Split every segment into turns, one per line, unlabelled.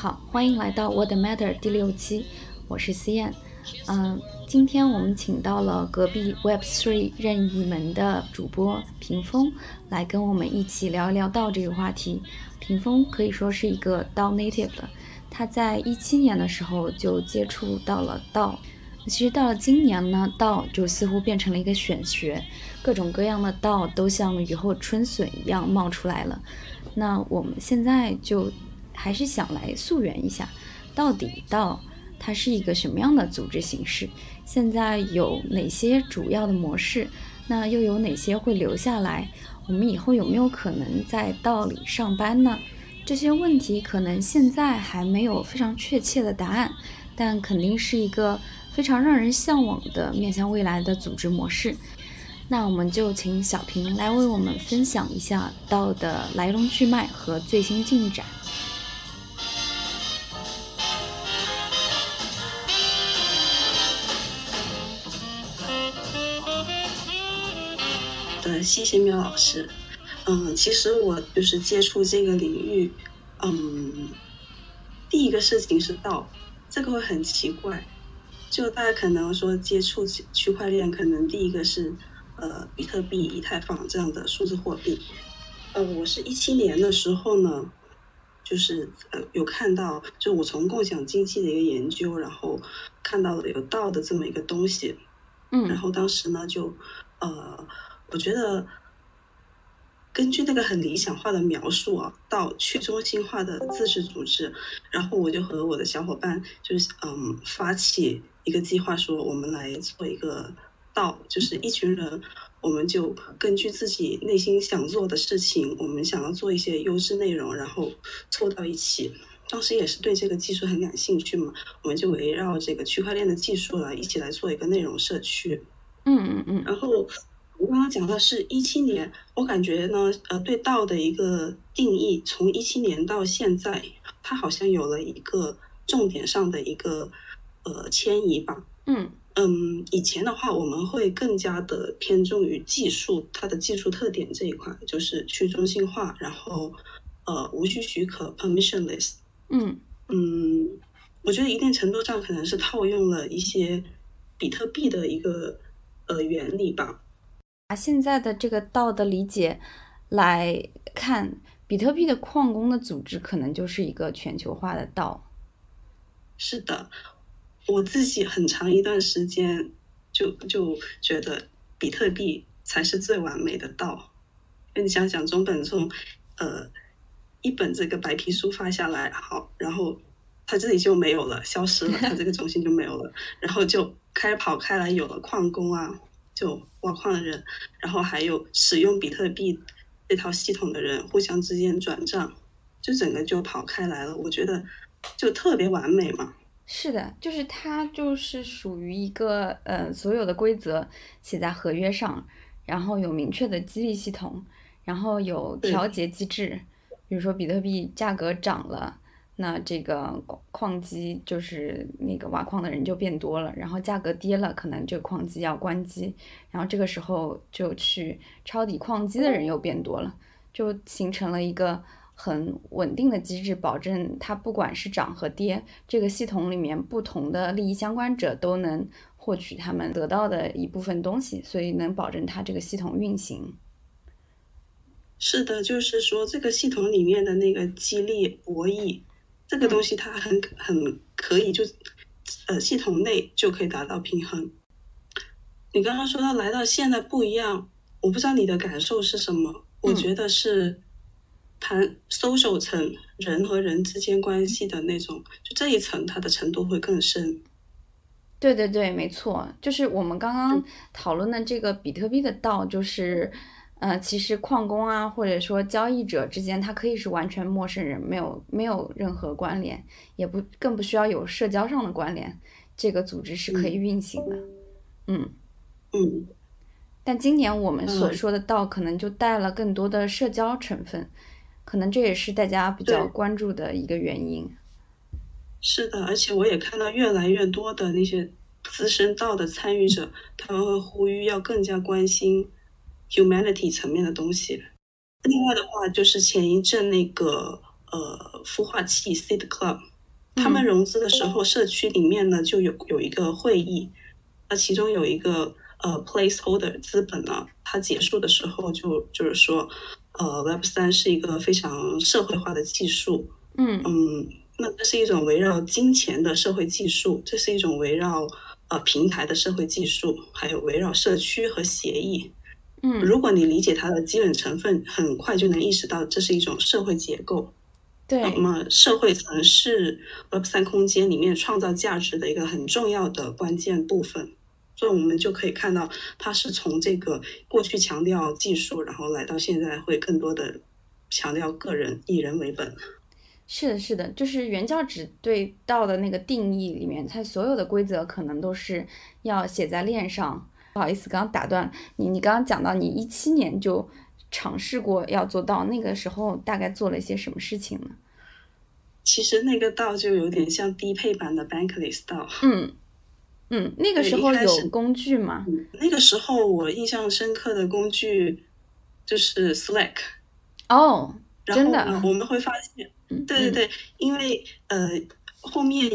好，欢迎来到 What Matter 第六期，我是思燕。嗯，今天我们请到了隔壁 Web3 任意门的主播屏风来跟我们一起聊一聊道这个话题。屏风可以说是一个道 native 的，他在一七年的时候就接触到了道。其实到了今年呢，道就似乎变成了一个选学，各种各样的道都像雨后春笋一样冒出来了。那我们现在就还是想来溯源一下，到底道它是一个什么样的组织形式？现在有哪些主要的模式？那又有哪些会留下来？我们以后有没有可能在道里上班呢？这些问题可能现在还没有非常确切的答案，但肯定是一个。非常让人向往的面向未来的组织模式，那我们就请小平来为我们分享一下道的来龙去脉和最新进展。
呃，谢谢苗老师。嗯，其实我就是接触这个领域，嗯，第一个事情是道，这个会很奇怪。就大家可能说接触区块链，可能第一个是呃比特币、以太坊这样的数字货币。呃，我是一七年的时候呢，就是呃有看到，就我从共享经济的一个研究，然后看到了有道的这么一个东西，
嗯，
然后当时呢就呃我觉得。根据那个很理想化的描述啊，到去中心化的自治组织，然后我就和我的小伙伴就是嗯发起一个计划，说我们来做一个道，就是一群人，我们就根据自己内心想做的事情，我们想要做一些优质内容，然后凑到一起。当时也是对这个技术很感兴趣嘛，我们就围绕这个区块链的技术来一起来做一个内容社区。
嗯嗯嗯，
然后。我刚刚讲的是一七年，我感觉呢，呃，对道的一个定义，从一七年到现在，它好像有了一个重点上的一个呃迁移吧。
嗯
嗯，以前的话，我们会更加的偏重于技术，它的技术特点这一块，就是去中心化，然后呃无需许可 （permissionless）。
嗯
嗯，我觉得一定程度上可能是套用了一些比特币的一个呃原理吧。
拿现在的这个道的理解来看，比特币的矿工的组织可能就是一个全球化的道。
是的，我自己很长一段时间就就觉得比特币才是最完美的道。你想想，中本聪，呃，一本这个白皮书发下来，好，然后他这里就没有了，消失了，他这个 中心就没有了，然后就开跑开来，有了矿工啊。就挖矿的人，然后还有使用比特币这套系统的人，互相之间转账，就整个就跑开来了。我觉得就特别完美嘛。
是的，就是它就是属于一个呃，所有的规则写在合约上，然后有明确的激励系统，然后有调节机制，比如说比特币价格涨了。那这个矿机就是那个挖矿的人就变多了，然后价格跌了，可能这个矿机要关机，然后这个时候就去抄底矿机的人又变多了，就形成了一个很稳定的机制，保证它不管是涨和跌，这个系统里面不同的利益相关者都能获取他们得到的一部分东西，所以能保证它这个系统运行。
是的，就是说这个系统里面的那个激励博弈。这个东西它很很可以就，呃，系统内就可以达到平衡。你刚刚说到来到现在不一样，我不知道你的感受是什么。我觉得是谈 social 层人和人之间关系的那种，就这一层它的程度会更深。
对对对，没错，就是我们刚刚讨论的这个比特币的道，就是。呃，其实矿工啊，或者说交易者之间，他可以是完全陌生人，没有没有任何关联，也不更不需要有社交上的关联，这个组织是可以运行的。
嗯嗯。
但今年我们所说的道，可能就带了更多的社交成分，可能这也是大家比较关注的一个原因。
是的，而且我也看到越来越多的那些资深道的参与者，他们会呼吁要更加关心。Humanity 层面的东西。另外的话，就是前一阵那个呃孵化器 Seed Club，他们融资的时候，社区里面呢就有有一个会议，那其中有一个呃 placeholder 资本呢，它结束的时候就就是说，呃 Web 三是一个非常社会化的技术，
嗯
嗯，那这是一种围绕金钱的社会技术，这是一种围绕呃平台的社会技术，还有围绕社区和协议。
嗯
如果你理解它的基本成分，很快就能意识到这是一种社会结构。
对
那么，社会层是 Web 三空间里面创造价值的一个很重要的关键部分。所以，我们就可以看到，它是从这个过去强调技术，然后来到现在会更多的强调个人，以人为本。
是的，是的，就是原教旨对道的那个定义里面，它所有的规则可能都是要写在链上。不好意思，刚刚打断你。你刚刚讲到你一七年就尝试过要做到，那个时候大概做了一些什么事情呢？
其实那个道就有点像低配版的 Bankless 道。
嗯嗯，那个时候有工具吗？
那个时候我印象深刻的工具就是 Slack。
哦，真的，
我们会发现，对对对，因为呃后面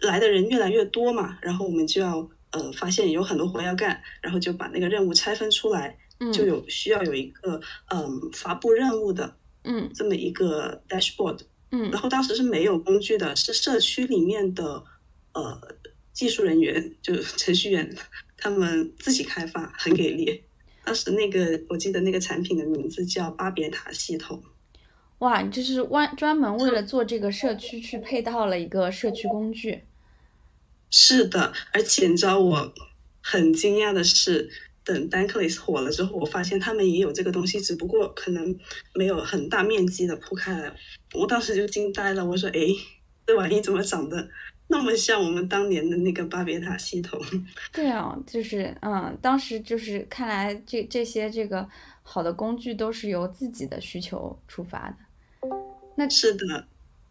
来的人越来越多嘛，然后我们就要呃发现有很多活要干，然后就把那个任务拆分出来，
嗯
就有需要有一个嗯、发布任务的
嗯
这么一个 dashboard。
嗯
然后当时是没有工具的，是社区里面的呃技术人员，就是 程序员，他们自己开发，很给力。当时那个我记得那个产品的名字叫巴别塔系统。
哇，你这是专专门为了做这个社区去配套了一个社区工具。
是的，而且你知道我很惊讶的是，等 Dankless 火了之后，我发现他们也有这个东西，只不过可能没有很大面积的铺开来。我当时就惊呆了，我说：“哎，这玩意怎么长得那么像我们当年的那个巴别塔系统？”
对啊，就是嗯，当时就是看来这这些这个好的工具都是由自己的需求出发的。
那是的，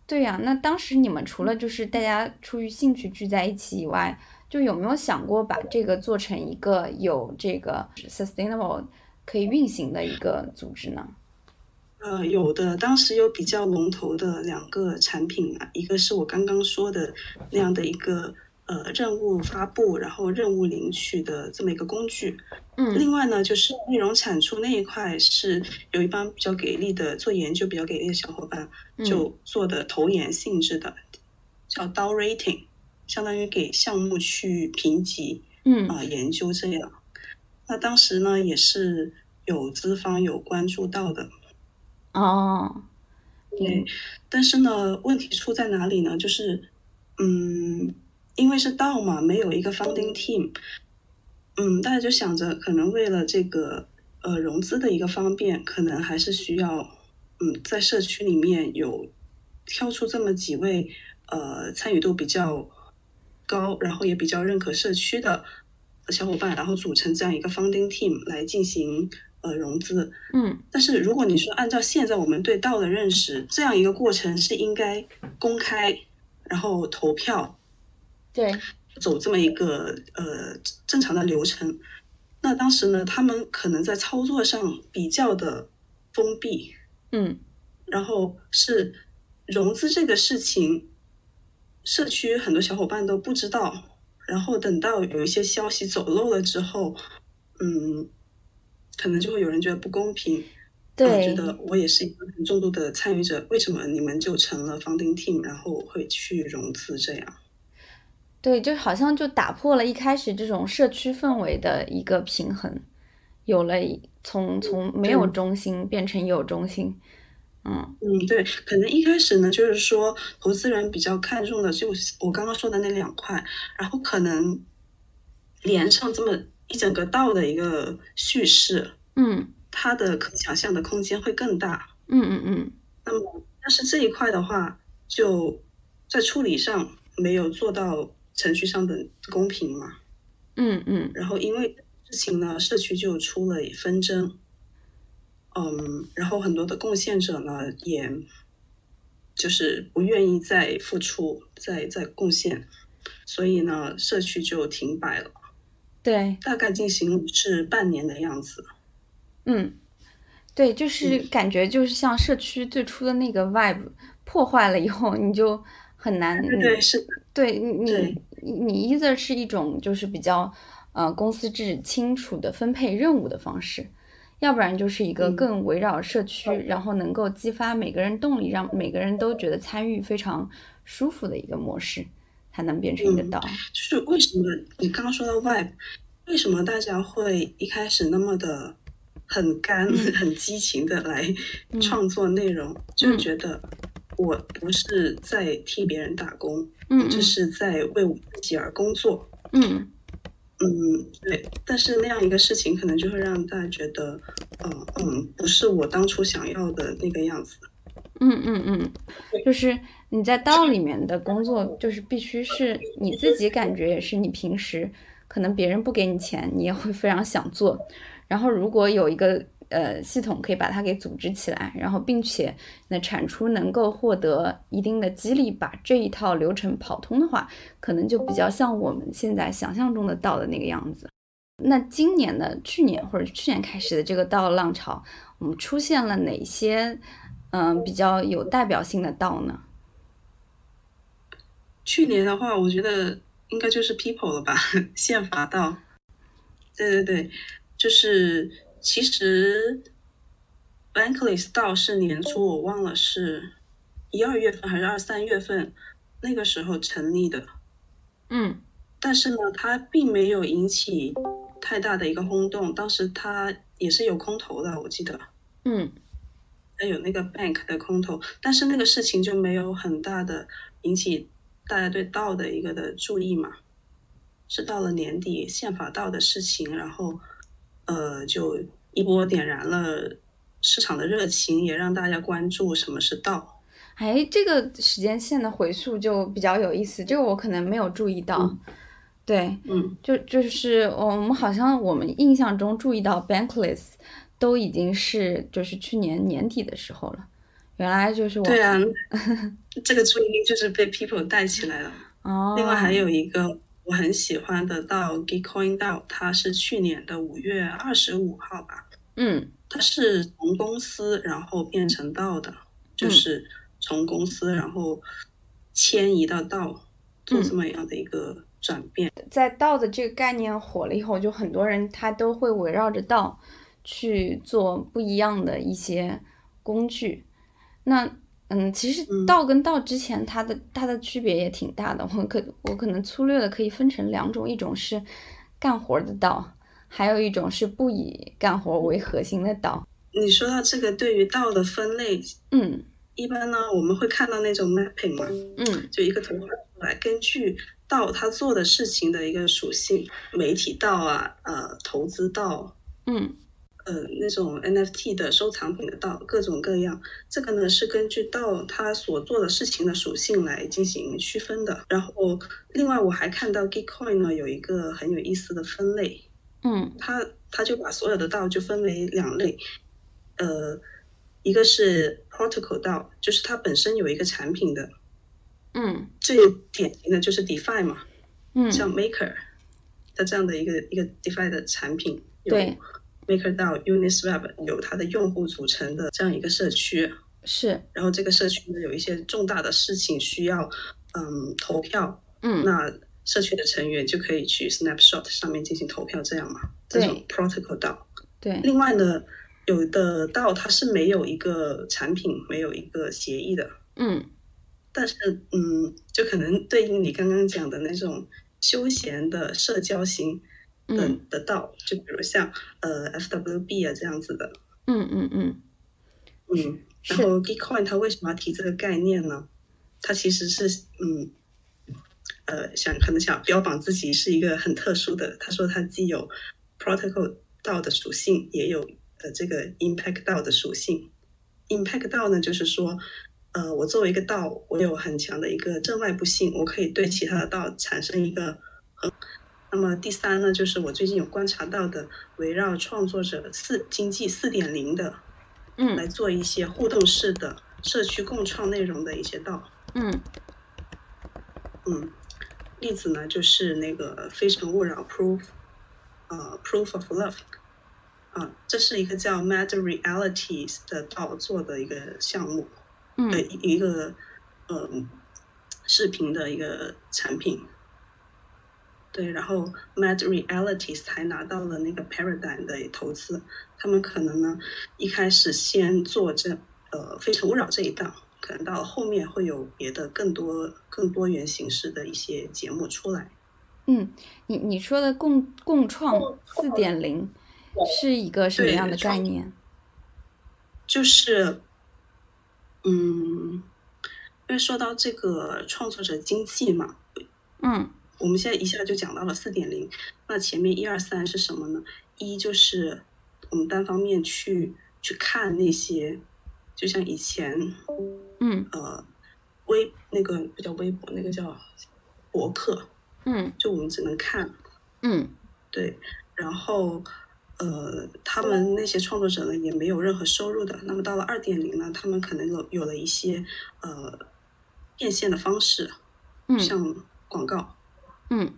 对呀，那当时你们除了就是大家出于兴趣聚在一起以外，就有没有想过把这个做成一个有这个 sustainable 可以运行的一个组织呢？
呃，有的，当时有比较龙头的两个产品啊，一个是我刚刚说的那样的一个呃任务发布，然后任务领取的这么一个工具。
嗯
另外呢，就是内容产出那一块是有一帮比较给力的做研究比较给力的小伙伴，
嗯
就做的投研性质的，叫 DAO rating，相当于给项目去评级
嗯
啊、研究这样。那当时呢，也是有资方有关注到的，
哦，
对，但是呢，问题出在哪里呢？就是，嗯，因为是道嘛，没有一个 founding team，嗯，大家就想着可能为了这个呃融资的一个方便，可能还是需要，嗯，在社区里面有挑出这么几位呃参与度比较高，然后也比较认可社区的小伙伴，然后组成这样一个 founding team 来进行呃融资。
嗯
但是如果你说按照现在我们对道的认识，这样一个过程是应该公开，然后投票，
对，
走这么一个呃正常的流程。那当时呢，他们可能在操作上比较的封闭，
嗯
然后是融资这个事情，社区很多小伙伴都不知道。然后等到有一些消息走漏了之后，嗯，可能就会有人觉得不公平，啊，
对
觉，得我也是一个很重度的参与者，为什么你们就成了 founding team，然后会去融资这样？
对，就好像就打破了一开始这种社区氛围的一个平衡，有了从从没有中心变成有中心。嗯
嗯，对，可能一开始呢，就是说投资人比较看重的就是我刚刚说的那两块，然后可能连上这么一整个道的一个叙事，
嗯
它的可想象的空间会更大。
嗯嗯嗯，
那么，但是这一块的话，就在处理上没有做到程序上的公平嘛。
嗯嗯
然后因为事情呢，社区就出了纷争，嗯，然后很多的贡献者呢，也就是不愿意再付出、再再贡献，所以呢，社区就停摆了，
对，
大概进行是半年的样子。
嗯，对，就是感觉就是像社区最初的那个 vibe 破坏了以后，你就很难。
对，是。
对你，你你 either 是一种就是比较呃公司制清楚的分配任务的方式，要不然就是一个更围绕社区，然后能够激发每个人动力，让每个人都觉得参与非常舒服的一个模式，才能变成一个道。
就是为什么你刚刚说到 vibe，为什么大家会一开始那么的很干、很激情的来创作内容，就觉得我不是在替别人打工。
嗯，
这是在为我自己而工作。
嗯
嗯，对。但是那样一个事情，可能就会让大家觉得，嗯嗯，不是我当初想要的那个样子。
嗯嗯嗯，就是你在道里面的工作，就是必须是你自己感觉也是你平时可能别人不给你钱，你也会非常想做。然后如果有一个。呃，系统可以把它给组织起来，然后并且那产出能够获得一定的激励，把这一套流程跑通的话，可能就比较像我们现在想象中的道的那个样子。那今年的去年或者去年开始的这个道浪潮，我们出现了哪些嗯比较有代表性的道呢？
去年的话，我觉得应该就是 People 了吧，宪法道。对对对，就是。其实，Bankless 道是年初，我忘了是一二月份还是二三月份，那个时候成立的。
嗯，
但是呢，它并没有引起太大的一个轰动。当时它也是有空投的，我记得。
嗯，
还有那个 Bank 的空投，但是那个事情就没有很大的引起大家对道的一个的注意嘛。是到了年底宪法道的事情，然后。呃，就一波点燃了市场的热情，也让大家关注什么是道。
哎，这个时间线的回溯就比较有意思，这个我可能没有注意到。对，
嗯，
就就是我们好像我们印象中注意到 Bankless 都已经是就是去年年底的时候了，原来就是我。
对啊，这个注意力就是被 People 带起来了。
哦。
另外还有一个。我很喜欢的到 Gitcoin 到，它是去年的五月二十五号吧。
嗯，
它是从公司然后变成道的，就是从公司然后迁移到道，做这么样的一个转变。
在道的这个概念火了以后，就很多人他都会围绕着道去做不一样的一些工具。那。嗯，其实道跟道之前它的它的区别也挺大的，我可我可能粗略的可以分成两种，一种是干活的道，还有一种是不以干活为核心的道。
你说到这个对于道的分类，
嗯，
一般呢我们会看到那种 mapping 嘛，
嗯，
就一个图画出来，根据道他做的事情的一个属性，媒体道啊，呃，投资道，
嗯。
呃，那种 NFT 的收藏品的道各种各样，这个呢是根据道它所做的事情的属性来进行区分的。然后，另外我还看到 Gitcoin 呢有一个很有意思的分类，
嗯，
他他就把所有的道就分为两类，呃，一个是 Protocol 道，就是它本身有一个产品的，
嗯，
最典型的就是 DeFi 嘛，
嗯，
像 Maker 它这样的一个一个 DeFi 的产品，
对。
MakerDAO、Uniswap 有它的用户组成的这样一个社区，
是。
然后这个社区呢有一些重大的事情需要，嗯，投票，
嗯，
那社区的成员就可以去 Snapshot 上面进行投票，这样嘛？这种 Protocol 道。
对。
另外呢，有的道它是没有一个产品，没有一个协议的，
嗯。
但是，嗯，就可能对应你刚刚讲的那种休闲的社交型。的的道，就比如像呃 FWB 啊这样子的，
嗯嗯嗯
嗯，然后 Bitcoin 它为什么要提这个概念呢？它其实是嗯呃想可能想标榜自己是一个很特殊的，他说他既有 Protocol 道的属性，也有呃这个 Impact 道的属性。Impact 道呢，就是说呃我作为一个道，我有很强的一个正外部性，我可以对其他的道产生一个很。那么第三呢，就是我最近有观察到的，围绕创作者四经济四点零的，
嗯，
来做一些互动式的社区共创内容的一些道，
嗯，
嗯，例子呢就是那个非诚勿扰 Proof，呃，Proof of Love，啊，这是一个叫 Mad Realities 的道做的一个项目，的一个呃视频的一个产品。对，然后 Mad Realities 才拿到了那个 Paradigm 的投资，他们可能呢一开始先做这呃非诚勿扰这一档，可能到后面会有别的更多更多元形式的一些节目出来。
嗯，你你说的共共创四点零是一个什么样的概念？
就是，嗯，因为说到这个创作者经济嘛，
嗯。
我们现在一下就讲到了四点零，那前面一二三是什么呢？一就是我们单方面去去看那些，就像以前，
嗯，
呃，微那个不叫微博，那个叫博客，
嗯，
就我们只能看，
嗯，
对，然后呃，他们那些创作者呢也没有任何收入的。那么到了二点零呢，他们可能有有了一些呃变现的方式，
嗯，
像广告。
嗯，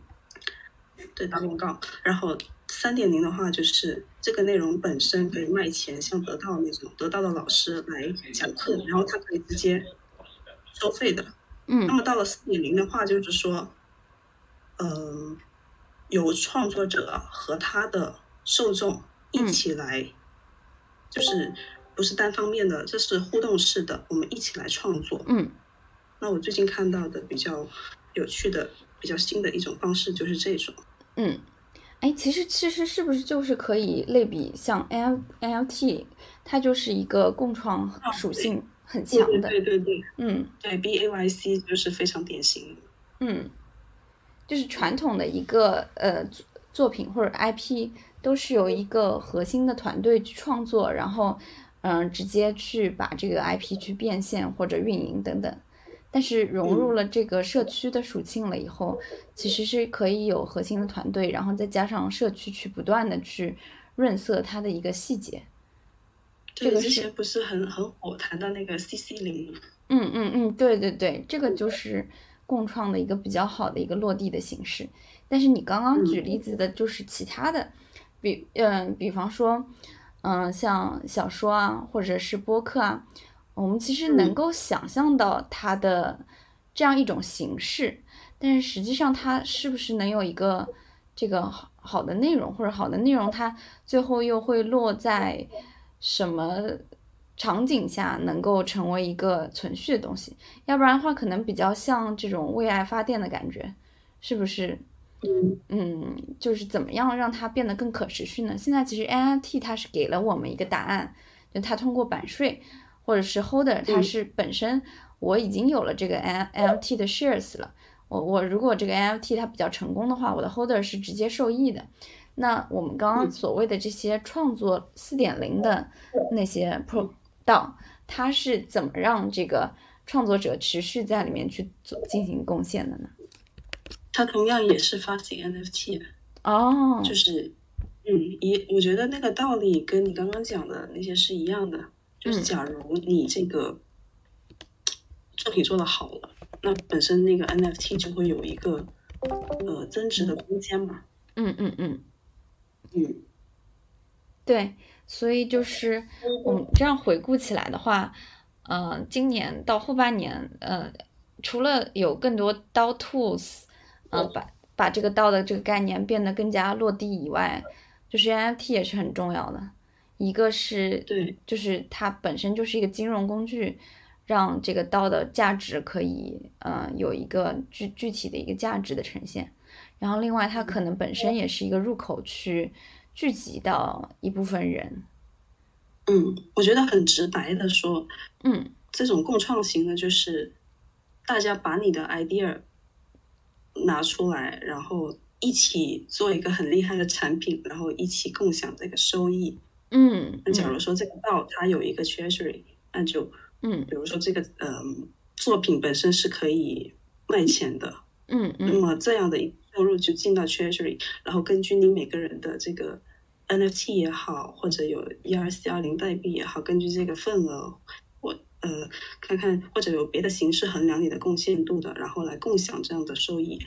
对，打广告。然后三点零的话，就是这个内容本身可以卖钱，像得到那种得到的老师来讲课，然后他可以直接收费的。
嗯。
那么到了四点零的话，就是说，嗯，有创作者和他的受众一起来，就是不是单方面的，这是互动式的，我们一起来创作。
嗯。
那我最近看到的比较有趣的。比较新的一种方式就是这种，
嗯，哎，其实其实是不是就是可以类比像 L L T，它就是一个共创属性很强
的，对对对，
嗯，
对 B A Y C 就是非常典型。的，
嗯，就是传统的一个呃作品或者 I P 都是由一个核心的团队去创作，然后嗯直接去把这个 I P 去变现或者运营等等。但是融入了这个社区的属性了以后，其实是可以有核心的团队，然后再加上社区去不断的去润色它的一个细节。这个
之前不是很很火谈到那个 CC 零吗。
嗯嗯嗯，对对对，这个就是共创的一个比较好的一个落地的形式。但是你刚刚举例子的就是其他的，比嗯，比方说，嗯，像小说啊，或者是播客啊。我们其实能够想象到它的这样一种形式，但是实际上它是不是能有一个这个好好的内容，或者好的内容它最后又会落在什么场景下能够成为一个存续的东西？要不然的话，可能比较像这种为爱发电的感觉，是不是？嗯，就是怎么样让它变得更可持续呢？现在其实 NFT 它是给了我们一个答案，就它通过版税。或者是 holder，它是本身我已经有了这个 NFT 的 shares 了。我我如果这个 N F T 它比较成功的话，我的 holder 是直接受益的。那我们刚刚所谓的这些创作四点零的那些 pro 道，它是怎么让这个创作者持续在里面去做进行贡献的呢？
它同样也是发行 N F T
哦，
就是嗯，一我觉得那个道理跟你刚刚讲的那些是一样的。就是假如你这个作品做的好了，那本身那个 NFT 就会有一个呃增值的空间嘛。
嗯嗯嗯
嗯，
对，所以就是我们这样回顾起来的话，呃，今年到后半年，呃，除了有更多刀 tools，呃，把把这个刀的这个概念变得更加落地以外，就是 NFT 也是很重要的。一个是
对，
就是它本身就是一个金融工具，让这个道的价值可以，嗯，有一个具具体的一个价值的呈现。然后另外，它可能本身也是一个入口，去聚集到一部分人。
嗯，我觉得很直白的说，
嗯，
这种共创型的，就是大家把你的 idea 拿出来，然后一起做一个很厉害的产品，然后一起共享这个收益。
嗯，
那假如说这个道它有一个 treasury，那就
嗯，
比如说这个嗯作品本身是可以卖钱的，
嗯嗯，
那么这样的收入就进到 treasury，然后根据你每个人的这个 NFT 也好，或者有 ERC 二零代币也好，根据这个份额，我呃看看或者有别的形式衡量你的贡献度的，然后来共享这样的收益。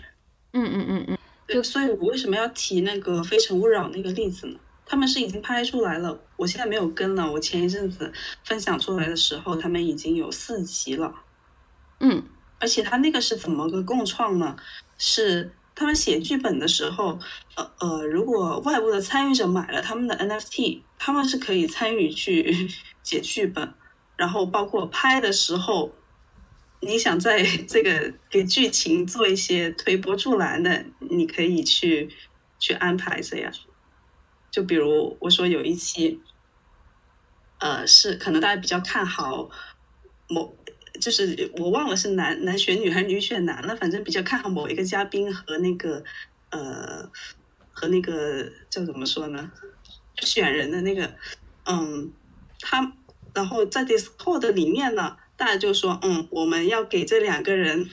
嗯嗯嗯嗯，
对，所以我为什么要提那个非诚勿扰那个例子呢？他们是已经拍出来了，我现在没有跟了。我前一阵子分享出来的时候，他们已经有四集了。
嗯，
而且他那个是怎么个共创呢？是他们写剧本的时候，呃呃，如果外部的参与者买了他们的 NFT，他们是可以参与去 写剧本，然后包括拍的时候，你想在这个给剧情做一些推波助澜的，你可以去去安排这样。就比如我说有一期，呃，是可能大家比较看好某，就是我忘了是男男选女还是女选男了，反正比较看好某一个嘉宾和那个呃和那个叫怎么说呢，选人的那个，嗯，他然后在 Discord 里面呢，大家就说，嗯，我们要给这两个人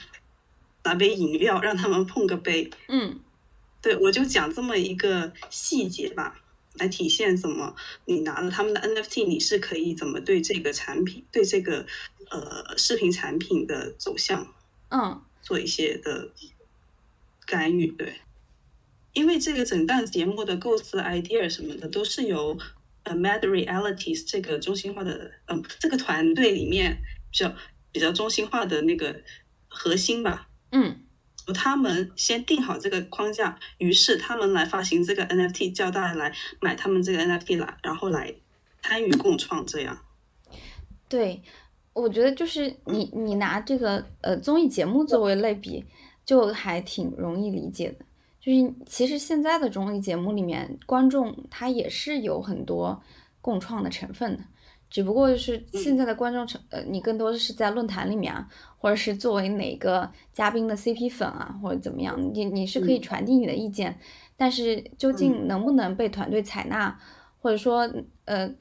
拿杯饮料，让他们碰个杯，
嗯，
对我就讲这么一个细节吧。来体现怎么你拿了他们的 NFT，你是可以怎么对这个产品、对这个呃视频产品的走向，
嗯，
做一些的干预，对。因为这个整档节目的构思 idea 什么的，都是由呃 Mad Realities 这个中心化的嗯这个团队里面比较比较中心化的那个核心吧，
嗯。
他们先定好这个框架，于是他们来发行这个 NFT，叫大家来买他们这个 NFT 来，然后来参与共创这样。
对，我觉得就是你你拿这个呃综艺节目作为类比，就还挺容易理解的。就是其实现在的综艺节目里面，观众他也是有很多共创的成分的。只不过就是现在的观众成呃，你更多的是在论坛里面啊，或者是作为哪个嘉宾的 CP 粉啊，或者怎么样，你你是可以传递你的意见，但是究竟能不能被团队采纳，或者说呃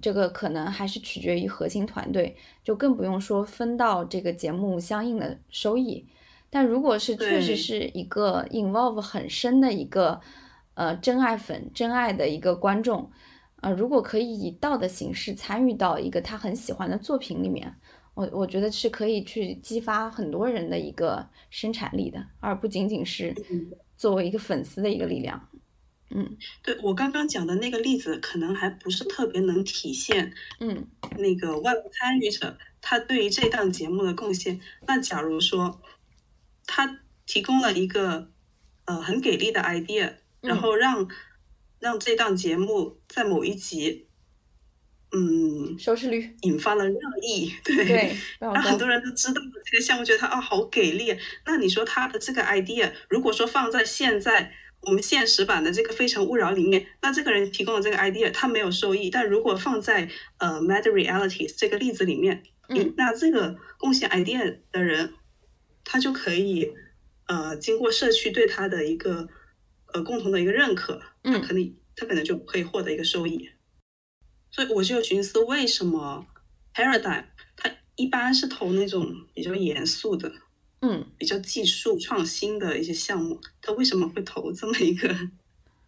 这个可能还是取决于核心团队，就更不用说分到这个节目相应的收益。但如果是确实是一个 involve 很深的一个呃真爱粉、真爱的一个观众。啊，如果可以以道的形式参与到一个他很喜欢的作品里面，我我觉得是可以去激发很多人的一个生产力的，而不仅仅是作为一个粉丝的一个力量。嗯，
对我刚刚讲的那个例子，可能还不是特别能体现，
嗯，
那个外部参与者他对于这档节目的贡献。那假如说他提供了一个呃很给力的 idea，然后让。让这档节目在某一集，嗯，
收视率
引发了热议，对，让很多人都知道了这个项目，觉得它啊好给力。那你说他的这个 idea，如果说放在现在我们现实版的这个《非诚勿扰》里面，那这个人提供的这个 idea，他没有收益。但如果放在呃《Mad Realities》这个例子里面，
嗯，
那这个贡献 idea 的人，他就可以呃经过社区对他的一个。呃，共同的一个认可，他可能他可能就可以获得一个收益，所以我就寻思，为什么 Paradigm 它一般是投那种比较严肃的，
嗯，
比较技术创新的一些项目，它为什么会投这么一个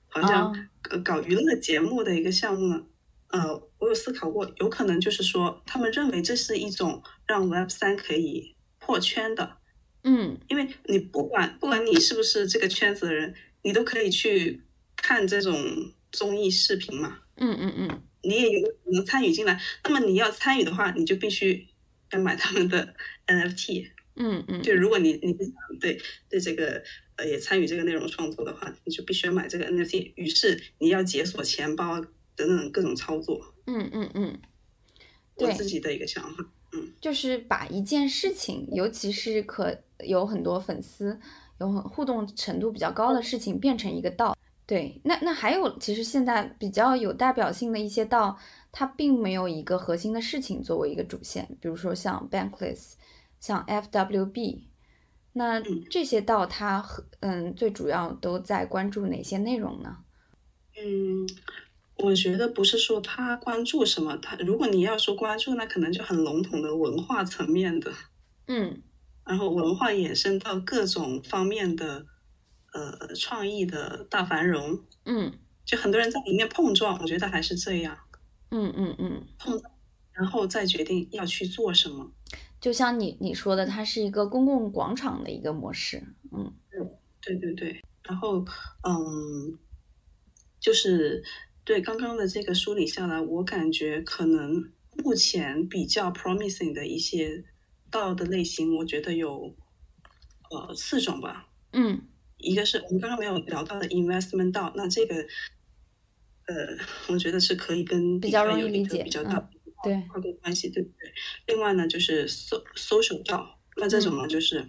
好像搞娱乐节目的一个项目呢？呃，我有思考过，有可能就是说，他们认为这是一种让 Web 三可以破圈的，
嗯，
因为你不管不管你是不是这个圈子的人。你都可以去看这种综艺视频嘛？
嗯嗯嗯，
你也有能参与进来。那么你要参与的话，你就必须要买他们的 NFT。
嗯嗯，
就如果你你想对对这个呃也参与这个内容创作的话，你就必须要买这个 NFT。于是你要解锁钱包等等各种操作。
嗯嗯嗯，
我自己的一个想法。嗯，
就是把一件事情，尤其是可有很多粉丝。有互动程度比较高的事情变成一个道，对，那那还有其实现在比较有代表性的一些道，它并没有一个核心的事情作为一个主线，比如说像 Bankless，像 FWB，那这些道它和嗯最主要都在关注哪些内容呢？
嗯，我觉得不是说他关注什么，他如果你要说关注，那可能就很笼统的文化层面的，
嗯。
然后文化衍生到各种方面的，呃，创意的大繁荣，
嗯，
就很多人在里面碰撞，我觉得还是这样，
嗯嗯嗯，
碰撞，然后再决定要去做什么。
就像你你说的，它是一个公共广场的一个模式，嗯，
对对对，然后嗯，就是对刚刚的这个梳理下来，我感觉可能目前比较 promising 的一些道的类型，我觉得有呃四种吧。
嗯
一个是我们刚刚没有聊到的 investment 道，那这个呃，我觉得是可以跟
比较
有一
容易理解
比较大
嗯对
关系，对不对？另外呢，就是 so social 道，那这种呢，就是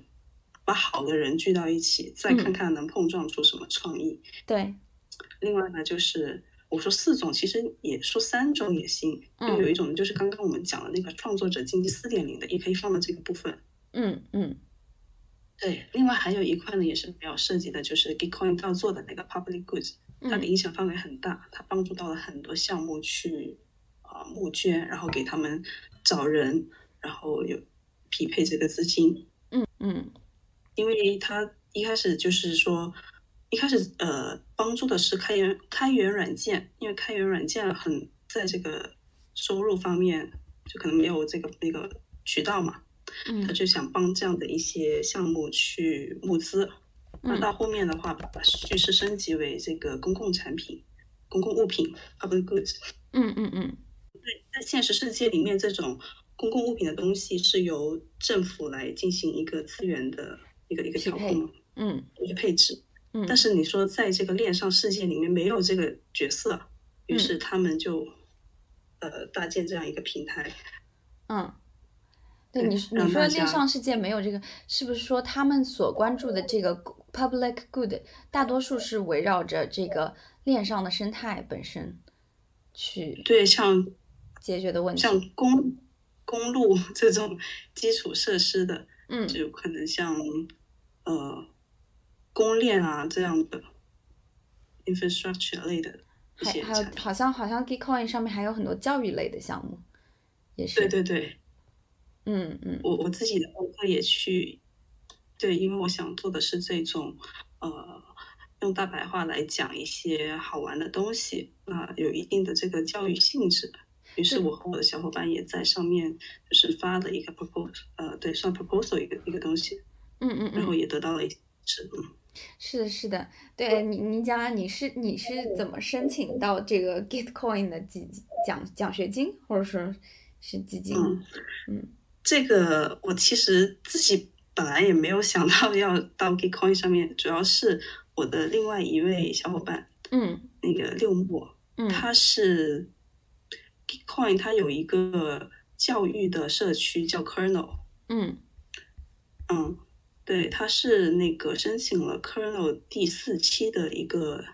把好的人聚到一起，再看
嗯
看能碰撞出什么创意。
对，
另外呢，就是我说四种，其实也说三种也行。就
嗯
有一种就是刚刚我们讲的那个创作者经济四点零的，也可以放到这个部分。
嗯嗯
对，另外还有一块呢，也是比较涉及的，就是 Gitcoin 要做的那个 public goods，它的
嗯
影响范围很大，它帮助到了很多项目去啊、募捐，然后给他们找人，然后有匹配这个资金。
嗯嗯
因为它一开始就是说，一开始呃帮助的是开源开源软件，因为开源软件很在这个收入方面就可能没有这个那个渠道嘛，他
嗯
就想帮这样的一些项目去募资。那
嗯
到后面的话，把叙事升级为这个公共产品、公共物品 （public goods）。
嗯嗯嗯
在现实世界里面，这种公共物品的东西是由政府来进行一个资源的一个一个调控嘛，
嗯
一个配置。
嗯，
但是你说在这个恋上世界里面没有这个角色，于是他们就呃搭建这样一个平台。
嗯，对
对
你你说
让大家
链上世界没有这个，是不是说他们所关注的这个 public good 大多数是围绕着这个恋上的生态本身去
对，像
解决的问题？
像公公路 这种基础设施的，
嗯
就可能像呃公链啊这样的 infrastructure 类的一些
还还有。好像好像 Gitcoin 上面还有很多教育类的项目，也是
对对对，
嗯嗯
我我自己的博客也去，对，因为我想做的是这种呃用大白话来讲一些好玩的东西，那有一定的这个教育性质。于是我和我的小伙伴也在上面就是发了一个 proposal，呃，对，算 proposal 一个一个东西，
嗯嗯嗯，
然后也得到了一些支持。嗯
是的是的，对你你讲讲你是你是怎么申请到这个 Gitcoin 的基奖奖学金，或者说是基金？
嗯
嗯。
这个我其实自己本来也没有想到要到 Gitcoin 上面，主要是我的另外一位小伙伴，
嗯。
那个六木，
嗯。
他是 Gitcoin，它有一个教育的社区叫 Kernel，
嗯。
嗯，对，他是那个申请了 Kernel 第四期的一个，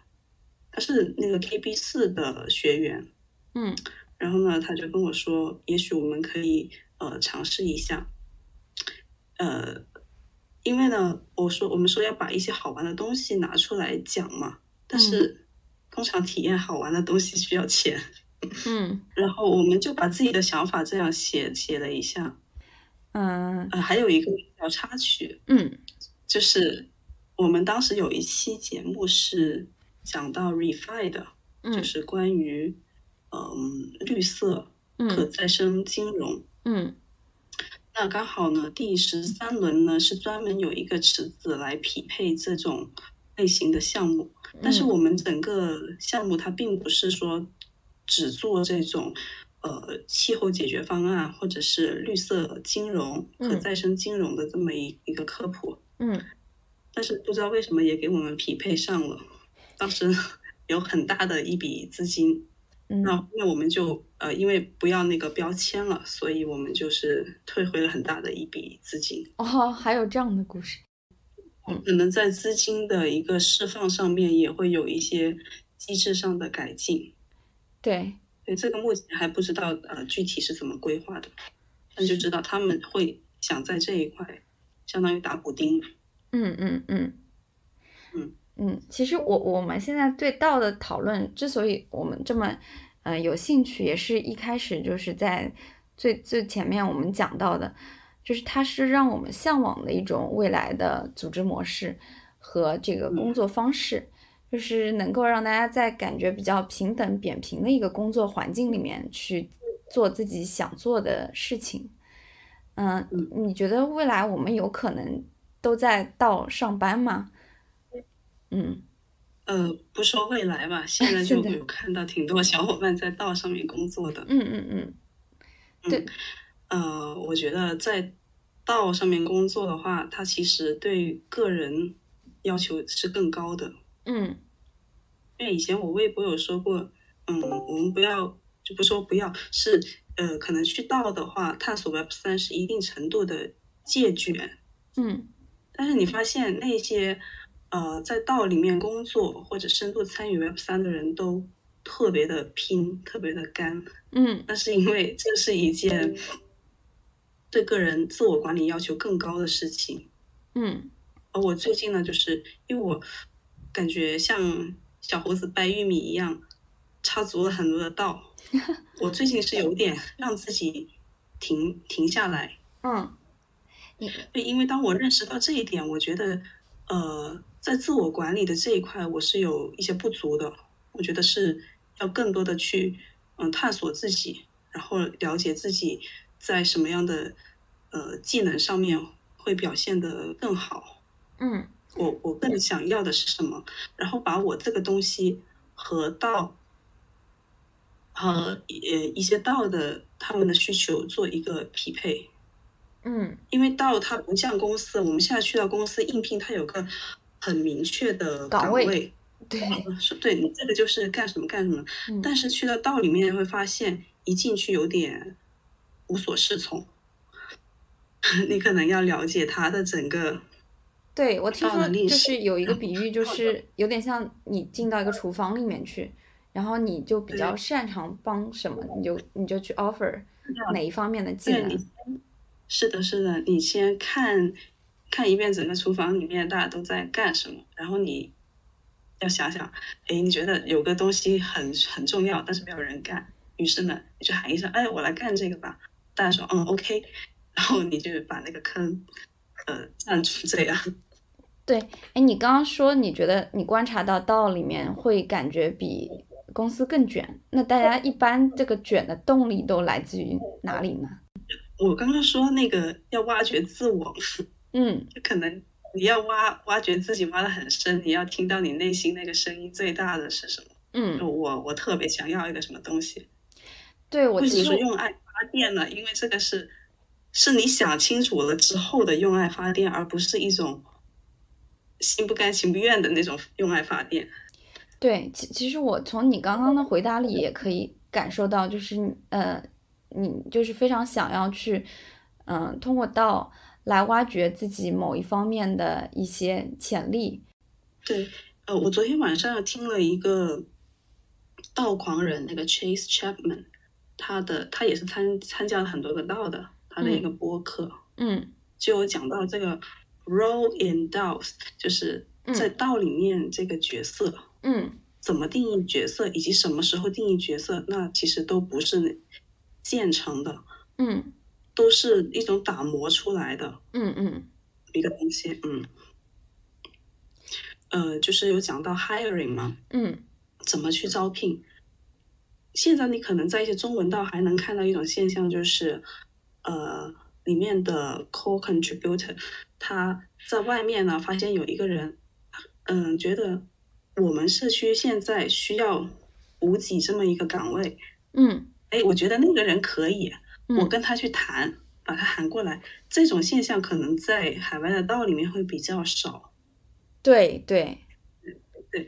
他是那个 KB 四的学员，
嗯
然后呢，他就跟我说，也许我们可以呃尝试一下，呃，因为呢，我说我们说要把一些好玩的东西拿出来讲嘛，但是通常体验好玩的东西需要钱，
嗯。
然后我们就把自己的想法这样写写了一下，
嗯。
呃，还有一个小插曲，
嗯。
就是我们当时有一期节目是讲到 refi 的，就
嗯
是关于嗯绿色可
嗯
再生金融。
嗯。
那刚好呢，第十三轮呢是专门有一个池子来匹配这种类型的项目，但是
嗯。
我们整个项目它并不是说只做这种呃气候解决方案或者是绿色金融、可
嗯
再生金融的这么一一个科普，
嗯
但是不知道为什么也给我们匹配上了，当时 有很大的一笔资金，
嗯
那那我们就呃，因为不要那个标签了，所以我们就是退回了很大的一笔资金。
哦，还有这样的故事。嗯
可能在资金的一个释放上面也会有一些机制上的改进。
对，
对这个目前还不知道呃具体是怎么规划的，但就知道他们会想在这一块相当于打补丁。
嗯嗯嗯。
嗯。
嗯，其实我我们现在对道的讨论，之所以我们这么呃有兴趣，也是一开始就是在最最前面我们讲到的，就是它是让我们向往的一种未来的组织模式和这个工作方式，就是能够让大家在感觉比较平等扁平的一个工作环境里面去做自己想做的事情。嗯，你觉得未来我们有可能都在道上班吗？嗯
呃，不说未来吧，现在 就有看到挺多小伙伴在道上面工作的。
嗯嗯嗯，对，
呃，我觉得在道上面工作的话，它其实对个人要求是更高的。
嗯，
因为以前我微博有说过，嗯，我们不要就不说不要，是呃，可能去道的话，探索 Web 三是一定程度的借卷。
嗯，
但是你发现那些。呃，在道里面工作或者深度参与 Web 三的人都特别的拼，特别的干。
嗯，
那是因为这是一件对个人自我管理要求更高的事情。
嗯，
而我最近呢，就是因为我感觉像小猴子掰玉米一样，插足了很多的道。我最近是有点让自己停停下来。
嗯，
对，因为当我认识到这一点，我觉得，呃。在自我管理的这一块，我是有一些不足的。我觉得是要更多的去嗯探索自己，然后了解自己在什么样的呃技能上面会表现的更好。
嗯，
我我更想要的是什么？然后把我这个东西和道和呃一些道的他们的需求做一个匹配。
嗯，
因为道它不像公司，我们现在去到公司应聘，它有个。很明确的岗
位，对，
是对你这个就是干什么干什么。但是去到道里面会发现，一进去有点无所适从。你可能要了解他的整个。
对，我听说就是有一个比喻，就是有点像你进到一个厨房里面去，然后你就比较擅长帮什么，你就你就去 offer 哪一方面的技能。
是的，是的，你先看。看一遍整个厨房里面大家都在干什么，然后你要想想，哎，你觉得有个东西很很重要，但是没有人干，于是呢，你就喊一声，哎，我来干这个吧。大家说，嗯，OK，然后你就把那个坑，呃，占住这样。
对，哎，你刚刚说你觉得你观察到道里面会感觉比公司更卷，那大家一般这个卷的动力都来自于哪里呢？
我刚刚说那个要挖掘自我。
嗯，
就可能你要挖挖掘自己挖的很深，你要听到你内心那个声音最大的是什么？
嗯，
我我特别想要一个什么东西。
对，我
为什么说用爱发电呢？因为这个是是你想清楚了之后的用爱发电，而不是一种心不甘情不愿的那种用爱发电。
对，其其实我从你刚刚的回答里也可以感受到，就是呃，你就是非常想要去嗯通过道。来挖掘自己某一方面的一些潜力。
对，呃，我昨天晚上听了一个道狂人，那个 Chase Chapman，他的他也是参参加了很多个道的，他的一个播客，
嗯，
就有讲到这个 role in DAOs，就是在道里面这个角色，
嗯，
怎么定义角色，以及什么时候定义角色，那其实都不是现成的，
嗯。
都是一种打磨出来的，
嗯嗯，
一个东西，嗯，呃，就是有讲到 hiring 嘛，
嗯，
怎么去招聘？现在你可能在一些中文道还能看到一种现象，就是呃，里面的 core contributor 他在外面呢，发现有一个人，嗯，觉得我们社区现在需要补给这么一个岗位，
嗯，
哎，我觉得那个人可以。我跟他去谈，把他喊过来。这种现象可能在海外的道里面会比较少。
对对
对，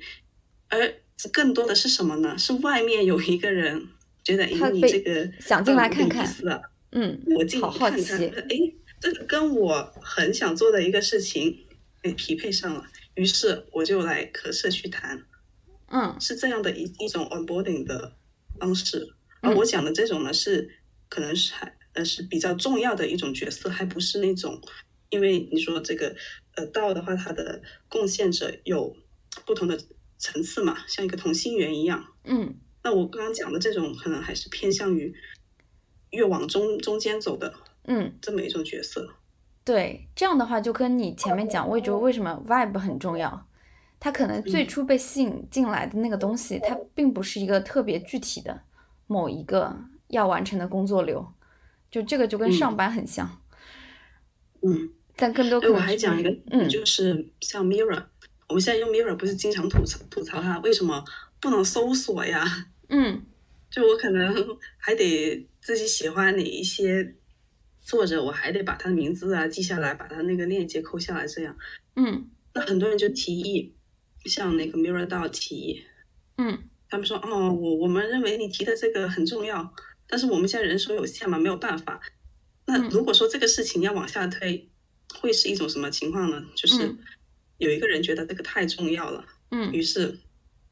而更多的是什么呢？是外面有一个人觉得，哎，你这个
想进来看看，
嗯，我进
好好奇，
哎，这个跟我很想做的一个事情，哎，匹配上了。于是我就来和社区谈，
嗯，
是这样的一一种 onboarding 的方式。而我讲的这种呢是。可能是还呃是比较重要的一种角色，还不是那种，因为你说这个呃道的话，它的贡献者有不同的层次嘛，像一个同心圆一样。
嗯，
那我刚刚讲的这种，可能还是偏向于越往中中间走的，
嗯，
这么一种角色。
对，这样的话就跟你前面讲，我也觉得为什么 vibe 很重要，它可能最初被吸引进来的那个东西，它并不是一个特别具体的某一个。要完成的工作流，就这个就跟上班很像，
嗯，
但更多可能
我还讲一个，嗯，就是像 Mirror，我们现在用 Mirror 不是经常吐槽吐槽它为什么不能搜索呀？
嗯
就我可能还得自己喜欢哪一些作者，我还得把他的名字啊记下来，把他那个链接抠下来，这样。
嗯
那很多人就提议，像那个 Mirror DAO 提议，
嗯
他们说哦，我我们认为你提的这个很重要，但是我们现在人手有限嘛，没有办法。那
嗯
如果说这个事情要往下推，会是一种什么情况呢？就是
嗯
有一个人觉得这个太重要了，
嗯
于是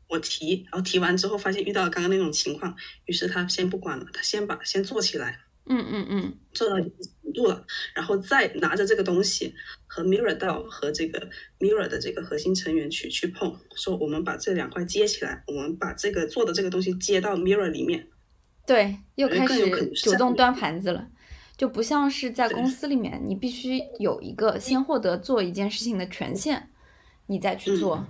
我提，然后提完之后发现遇到了刚刚那种情况，于是他先不管了，他先把先做起来，
嗯嗯嗯
做到一定程度了，然后再拿着这个东西和 Mirror 到和这个 Mirror 的这个核心成员去去碰，说我们把这两块接起来，我们把这个做的这个东西接到 Mirror 里面，
对，又开始主动端盘子了，就不像是在公司里面，你必须有一个先获得做一件事情的权限，你再去做。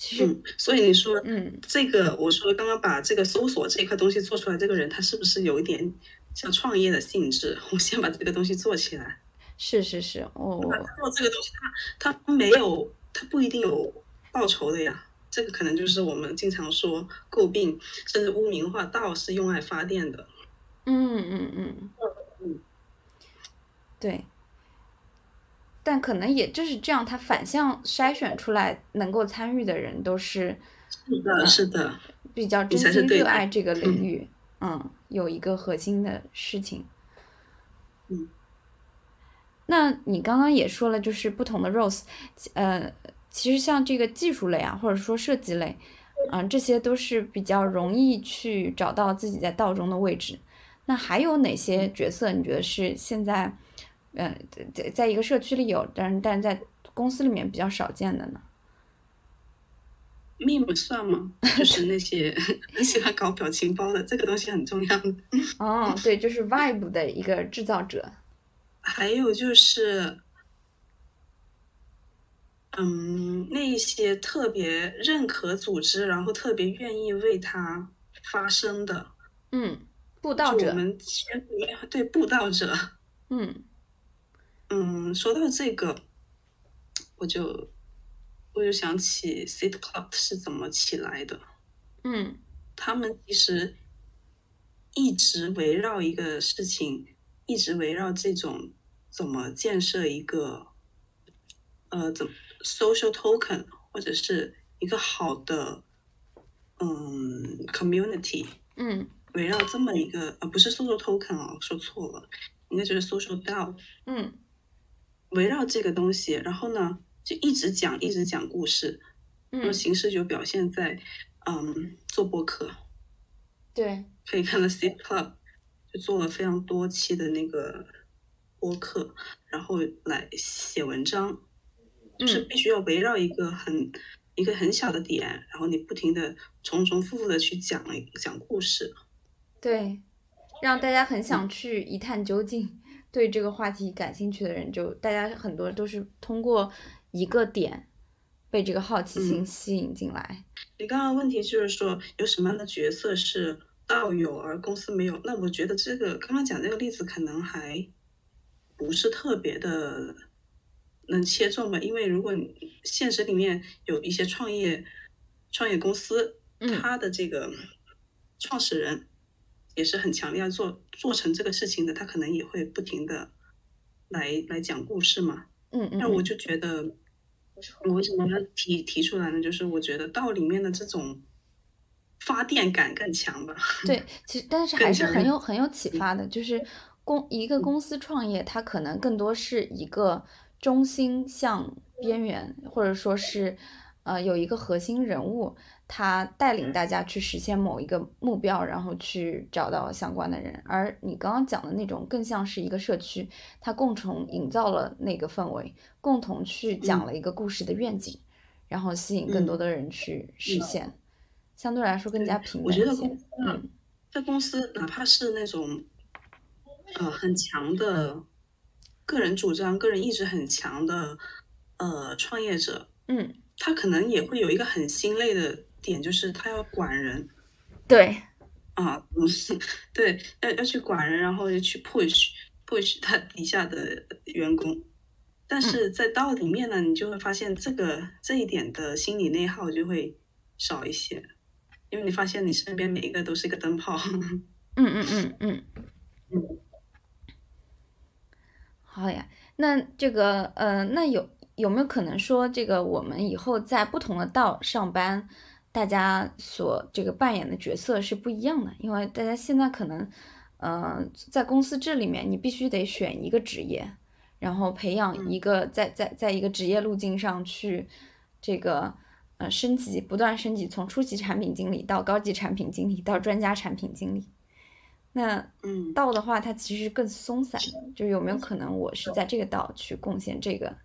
其实，
嗯，所以你说
嗯
这个，我说刚刚把这个搜索这一块东西做出来，这个人他是不是有一点像创业的性质？我先把这个东西做起来，
是是是，我我
做这个东西他他没有，他不一定有报酬的呀。这个可能就是我们经常说诟病，甚至污名化道是用爱发电的。
嗯嗯嗯
嗯，
对。但可能也就是这样，他反向筛选出来能够参与的人，都是
是的，是的，
比较真心热爱这个领域，嗯，有一个核心的事情。
嗯，
那你刚刚也说了，就是不同的 roles，呃，其实像这个技术类啊，或者说设计类，嗯、这些都是比较容易去找到自己在道中的位置。那还有哪些角色你觉得是现在，呃，在在一个社区里有，但是但是在公司里面比较少见的呢
？meme 算吗？就是那些很喜欢搞表情包的，这个东西很重要的。
哦，对，就是 vibe 的一个制造者。
还有就是，嗯，那一些特别认可组织，然后特别愿意为他发声的
嗯，布道者。
我们圈里面对布道者，
嗯
嗯，说到这个，我就我就想起 Sit Club 是怎么起来的。
嗯。
他们其实一直围绕一个事情，一直围绕这种怎么建设一个呃怎么 social token 或者是一个好的嗯 community，
嗯。
围绕这么一个呃不是 social token 啊，说错了，应该就是 social DAO，
嗯
围绕这个东西，然后呢就一直讲一直讲故事，
嗯，
形式就表现在嗯做播客。
对，
可以看到 C Club 就做了非常多期的那个播客，然后来写文章，就是
嗯
必须要围绕一个很一个很小的点，然后你不停的重重复复的去讲讲故事。
对，让大家很想去一探究竟。对这个话题感兴趣的人就，大家很多都是通过一个点被这个好奇心
嗯
吸引进来。
你刚刚问题就是说有什么样的角色是道有而公司没有？那我觉得这个刚刚讲这个例子可能还不是特别的能切中吧，因为如果你现实里面有一些创业创业公司，
嗯
它的这个创始人也是很强烈要做做成这个事情的，他可能也会不停的来来讲故事嘛。
嗯嗯嗯，
那我就觉得，我为什么要提提出来呢？就是我觉得道里面的这种发电感更强吧。
对，其实但是还是很有很有启发的，就是公一个公司创业，它可能更多是一个中心向边缘，或者说是呃有一个核心人物，他带领大家去实现某一个目标，然后去找到相关的人。而你刚刚讲的那种，更像是一个社区，它共同营造了那个氛围，共同去讲
嗯
了一个故事的愿景，然后吸引更多的人去实现。相对来说更加平
我觉得
等一些
公司啊
嗯。
在公司哪怕是那种呃很强的个人主张、个人意志很强的呃创业者，
嗯，
他可能也会有一个很心累的点，就是他要管人。
对，
啊，嗯，对，要要去管人，然后去 push push 他底下的员工，但是在道里面呢，你就会发现这个这一点的心理内耗就会少一些，因为你发现你身边每一个都是一个灯泡。
嗯嗯嗯嗯
嗯，
好呀。那这个呃，那有有没有可能说，这个我们以后在不同的道上班，大家所这个扮演的角色是不一样的？因为大家现在可能，呃，在公司这里面，你必须得选一个职业，然后培养一个在在在一个职业路径上去这个呃升级，不断升级，从初级产品经理到高级产品经理到专家产品经理。那
嗯，
道的话，它其实更松散，就有没有可能我是在这个道去贡献这个？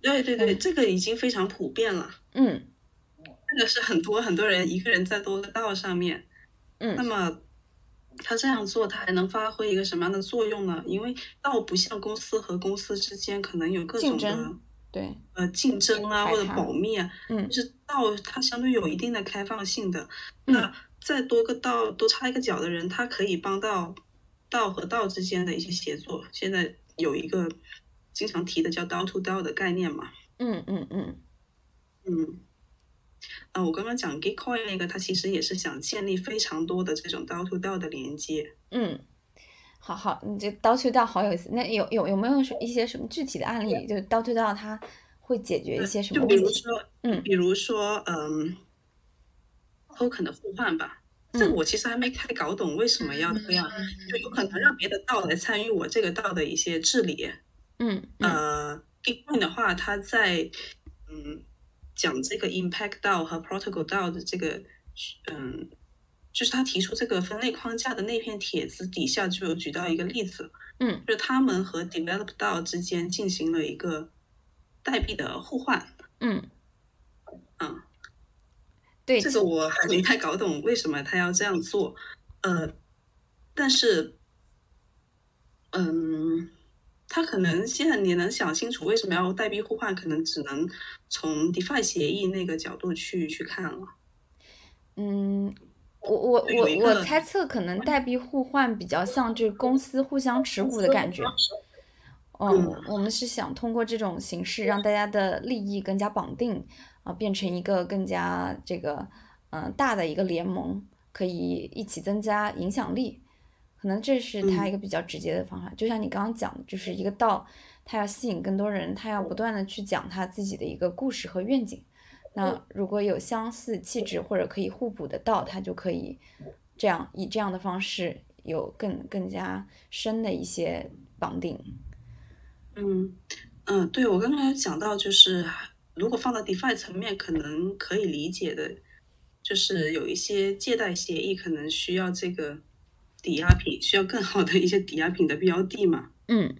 对对对，这个已经非常普遍了。
嗯，
这个是很多很多人一个人在多个道上面。
嗯，
那么他这样做，他还能发挥一个什么样的作用呢？因为道不像公司和公司之间可能有各种的
对
呃竞争啊或者保密啊，
嗯，
就是道它相对有一定的开放性的。那再多个道多插一个脚的人，他可以帮到道和道之间的一些协作。现在有一个经常提的叫“道 to 道”的概念嘛？
嗯嗯
嗯嗯。啊，我刚刚讲 Gitcoin 那个，它其实也是想建立非常多的这种道 to 道的连接。
嗯，好好，你这道 to 道好有意思。那有有有没有一些什么具体的案例？就道 to 道它会解决一些什么
问题？就比如说，
嗯，
比如说，嗯。token 的互换吧，这我其实还没太搞懂为什么要这样，就有可能让别的道来参与我这个道的一些治理。
嗯，
呃，Gitcoin 的话，它在嗯讲这个 Impact 到和 Protocol 到的这个，嗯，就是他提出这个分类框架的那篇帖子底下就有举到一个例子，
嗯，
就是他们和 Develop 到之间进行了一个代币的互换。
嗯，
嗯。
对，
这个我还没太搞懂为什么他要这样做，呃，但是，嗯，他可能现在你能想清楚为什么要代币互换，可能只能从 DeFi 协议那个角度去去看了。
嗯，我我我我猜测，可能代币互换比较像就是公司互相持股的感觉。嗯，我们是想通过这种形式让大家的利益更加绑定。啊，变成一个更加这个嗯大的一个联盟，可以一起增加影响力，可能这是他一个比较直接的方法。就像你刚刚讲的，就是一个道，他要吸引更多人，他要不断的去讲他自己的一个故事和愿景。那如果有相似气质或者可以互补的道，他就可以这样以这样的方式有更更加深的一些绑定。
嗯嗯，对我刚刚有讲到就是。如果放到 DeFi 层面，可能可以理解的，就是有一些借贷协议可能需要这个抵押品，需要更好的一些抵押品的标的嘛。
嗯，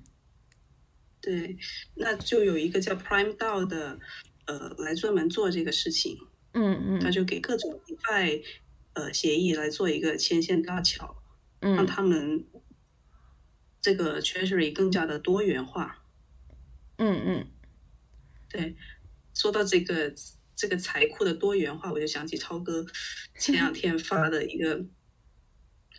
对，那就有一个叫 Prime DAO 的，呃，来专门做这个事情。
嗯嗯，
他就给各种 DeFi 呃协议来做一个牵线搭桥，
让
他们这个 Treasury 更加的多元化。
嗯嗯，
对。说到这个这个财库的多元化，我就想起超哥前两天发的一个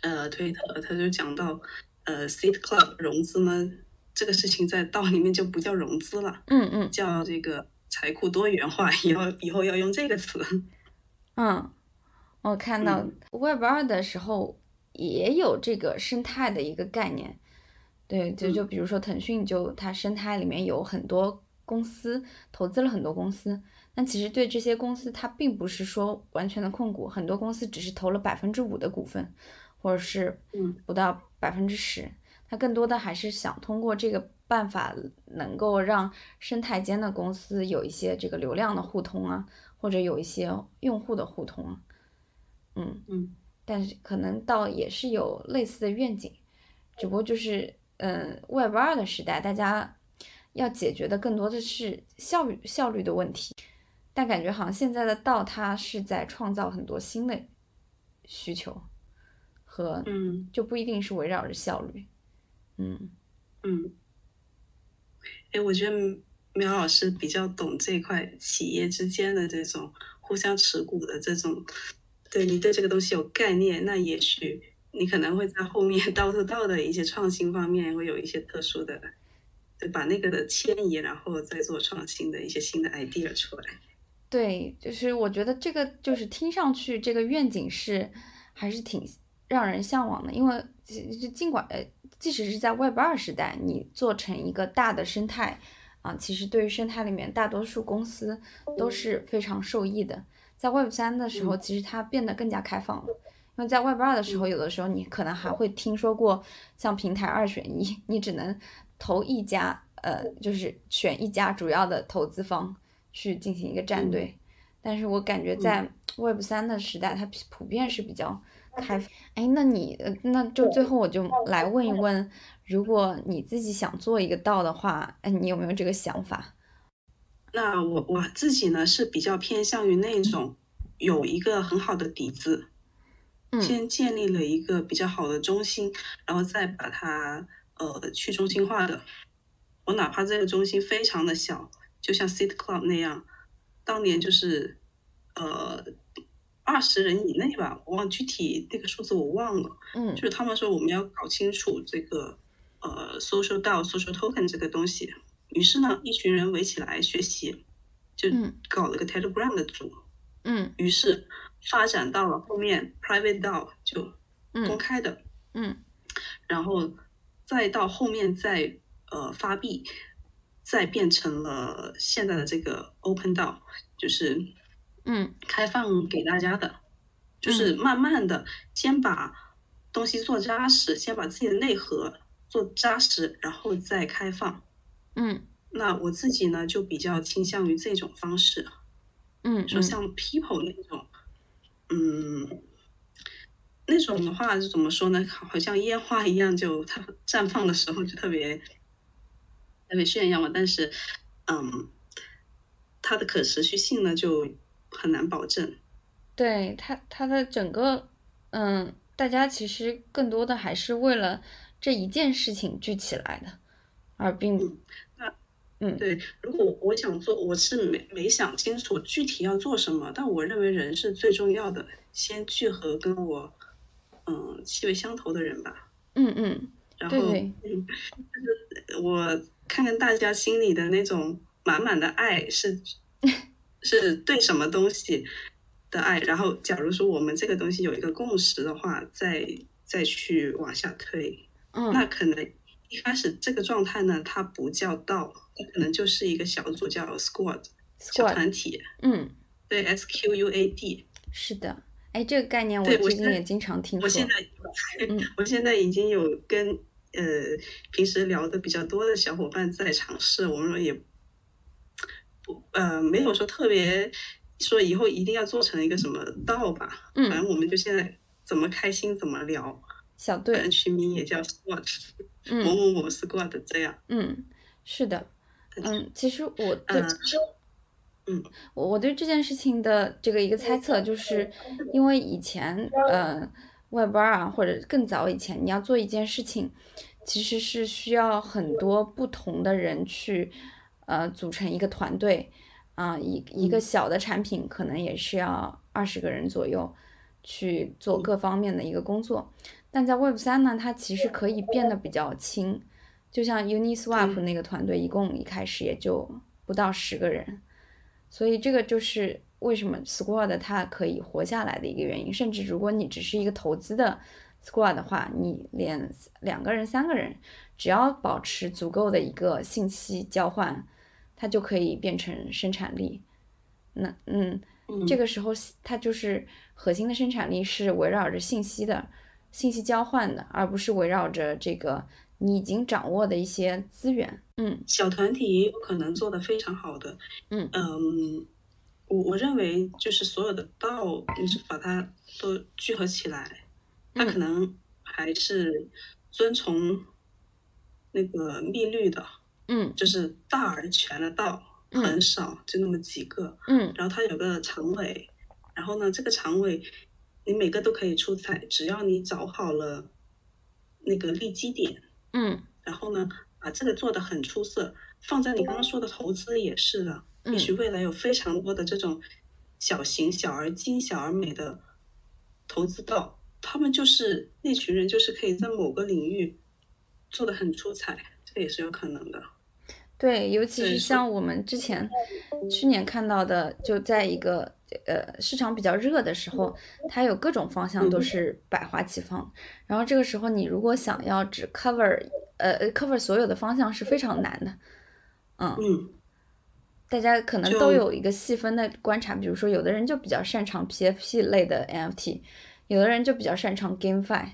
呃推特，他就讲到呃 Seed Club 融资呢，这个事情在道里面就不叫融资了，
嗯嗯，
叫这个财库多元化，以后以后要用这个词。
嗯，我看到 Web 二的时候也有这个生态的一个概念，对，就就比如说腾讯，就它生态里面有很多。公司投资了很多公司，但其实对这些公司，它并不是说完全的控股，很多公司只是投了百分之五的股份，或者是不到百分之十，他更多的还是想通过这个办法，能够让生态间的公司有一些这个流量的互通啊，或者有一些用户的互通啊，嗯
嗯，
但是可能倒也是有类似的愿景，只不过就是嗯，Web 二的时代，大家。要解决的更多的是效率效率的问题，但感觉好像现在的道它是在创造很多新的需求和
嗯，
就不一定是围绕着效率，
嗯嗯，哎，我觉得苗老师比较懂这块企业之间的这种互相持股的这种，对你对这个东西有概念，那也许你可能会在后面道道道的一些创新方面会有一些特殊的。对，把那个的迁移，然后再做创新的一些新的 idea 出来。
对，就是我觉得这个就是听上去这个愿景是还是挺让人向往的，因为就尽管呃，即使是在 Web 二时代，你做成一个大的生态啊，其实对于生态里面大多数公司都是非常受益的。在 Web 三的时候，其实它变得更加开放了，因为在 Web 二的时候，有的时候你可能还会听说过像平台二选一，你只能投一家，呃，就是选一家主要的投资方。去进行一个战队，但是我感觉在 Web 三的时代，它普遍是比较开放。哎，那你那就最后我就来问一问，如果你自己想做一个道的话，哎，你有没有这个想法？
那我我自己呢是比较偏向于那种有一个很好的底子，先建立了一个比较好的中心，然后再把它呃去中心化的。我哪怕这个中心非常的小。就像 Seed Club 那样，当年就是呃二十人以内吧，我忘具体那个数字我忘了。
嗯，
就是他们说我们要搞清楚这个呃 social DAO、social token 这个东西。于是呢，一群人围起来学习，就搞了个 Telegram 的组。
嗯，
于是发展到了后面 private DAO 就公开的。
嗯，
然后再到后面再呃发币。再变成了现在的这个 open DAO，就是
嗯
开放给大家的，就是慢慢的先把东西做扎实，先把自己的内核做扎实，然后再开放。
嗯，
那我自己呢就比较倾向于这种方式。
嗯，
说像 people 那种，嗯，那种的话是怎么说呢？好像烟花一样，就它绽放的时候就特别。特别炫耀嘛，但是，嗯，它的可持续性呢就很难保证。
对他，他的整个，嗯，大家其实更多的还是为了这一件事情聚起来的，而并，
那，
嗯，
对。如果我想做，我是没没想清楚具体要做什么，但我认为人是最重要的，先聚合跟我，嗯，气味相投的人吧。
嗯嗯，
然后，嗯，就是我。看看大家心里的那种满满的爱是是对什么东西的爱，然后假如说我们这个东西有一个共识的话，再再去往下推，
嗯，
那可能一开始这个状态呢，它不叫道，它可能就是一个小组叫 squad 小团体，
嗯，
对，S Q U A D，
是的，哎，这个概念我最近也经常听说，
我现在，嗯，我现在已经有跟。呃，平时聊的比较多的小伙伴在尝试，我们也不呃没有说特别说以后一定要做成一个什么道吧，
嗯，
反正我们就现在怎么开心怎么聊，
小队
取名也叫 squad，
嗯，
某某某 squad 这样，
嗯，是的，嗯，其实我对，
嗯，
我我对这件事情的这个一个猜测，就是因为以前呃。外班啊，或者更早以前，你要做一件事情，其实是需要很多不同的人去，呃，组成一个团队，啊，一一个小的产品可能也是要二十个人左右去做各方面的一个工作。但在 Web 三呢，它其实可以变得比较轻，就像 Uniswap 那个团队，一共一开始也就不到十个人，所以这个就是。为什么 Squad 它可以活下来的一个原因，甚至如果你只是一个投资的 Squad 的话，你连两个人、三个人，只要保持足够的一个信息交换，它就可以变成生产力。那嗯，这个时候它就是核心的生产力是围绕着信息的信息交换的，而不是围绕着这个你已经掌握的一些资源。嗯，
小团体也有可能做得非常好的。
嗯
嗯。我我认为就是所有的道，你是把它都聚合起来，它可能还是遵从那个密律的，
嗯，
就是大而全的道很少，就那么几个，
嗯，
然后它有个常委，然后呢，这个常委你每个都可以出彩，只要你找好了那个立基点，
嗯，
然后呢，把这个做的很出色，放在你刚刚说的投资也是的。也许未来有非常多的这种小型、小而精、小而美的投资道，他们就是那群人，就是可以在某个领域做的很出彩，这个也是有可能的。
对，尤其是像我们之前去年看到的，就在一个呃市场比较热的时候，它有各种方向都
嗯
是百花齐放。然后这个时候，你如果想要只 cover 呃 cover 所有的方向是非常难的。嗯，
嗯
大家可能都有一个细分的观察，比如说有的人就比较擅长 PFP 类的 NFT，有的人就比较擅长 GameFi。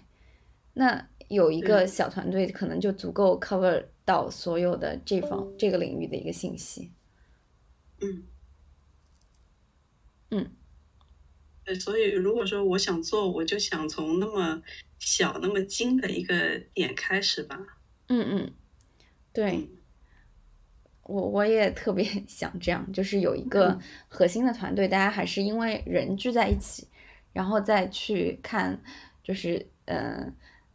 那有一个小团队可能就足够 cover 到所有的这方这个领域的一个信息。
嗯。
嗯，
对，所以如果说我想做，我就想从那么小、那么精的一个点开始吧。
嗯嗯，对，我我也特别 想这样，就是有一个核心的团队，大家还是因为人聚在一起，然后再去看，就是呃，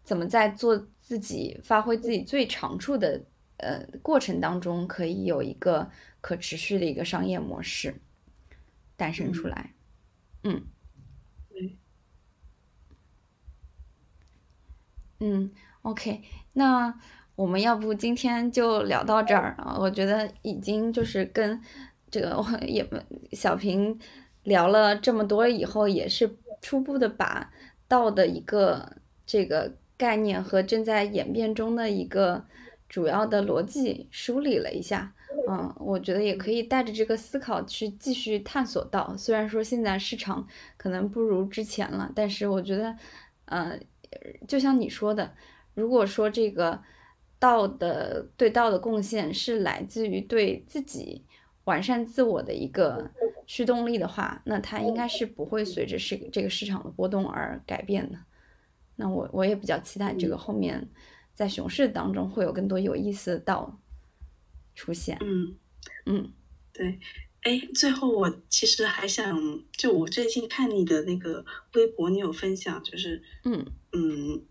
怎么在做自己、发挥自己最长处的呃过程当中，可以有一个可持续的一个商业模式诞生出
嗯
来。嗯
嗯，
嗯，OK，那我们要不今天就聊到这儿啊？我觉得已经就是跟这个我也小平聊了这么多以后，也是初步的把道的一个这个概念和正在演变中的一个主要的逻辑梳理了一下。嗯，我觉得也可以带着这个思考去继续探索到。虽然说现在市场可能不如之前了，但是我觉得，呃，就像你说的，如果说这个道的对道的贡献是来自于对自己完善自我的一个驱动力的话，那它应该是不会随着市这个市场的波动而改变的。那我我也比较期待这个后面在熊市当中会有更多有意思的道出现。
嗯，
嗯
对。哎，最后我其实还想，就我最近看你的那个微博，你有分享，就是
嗯
嗯，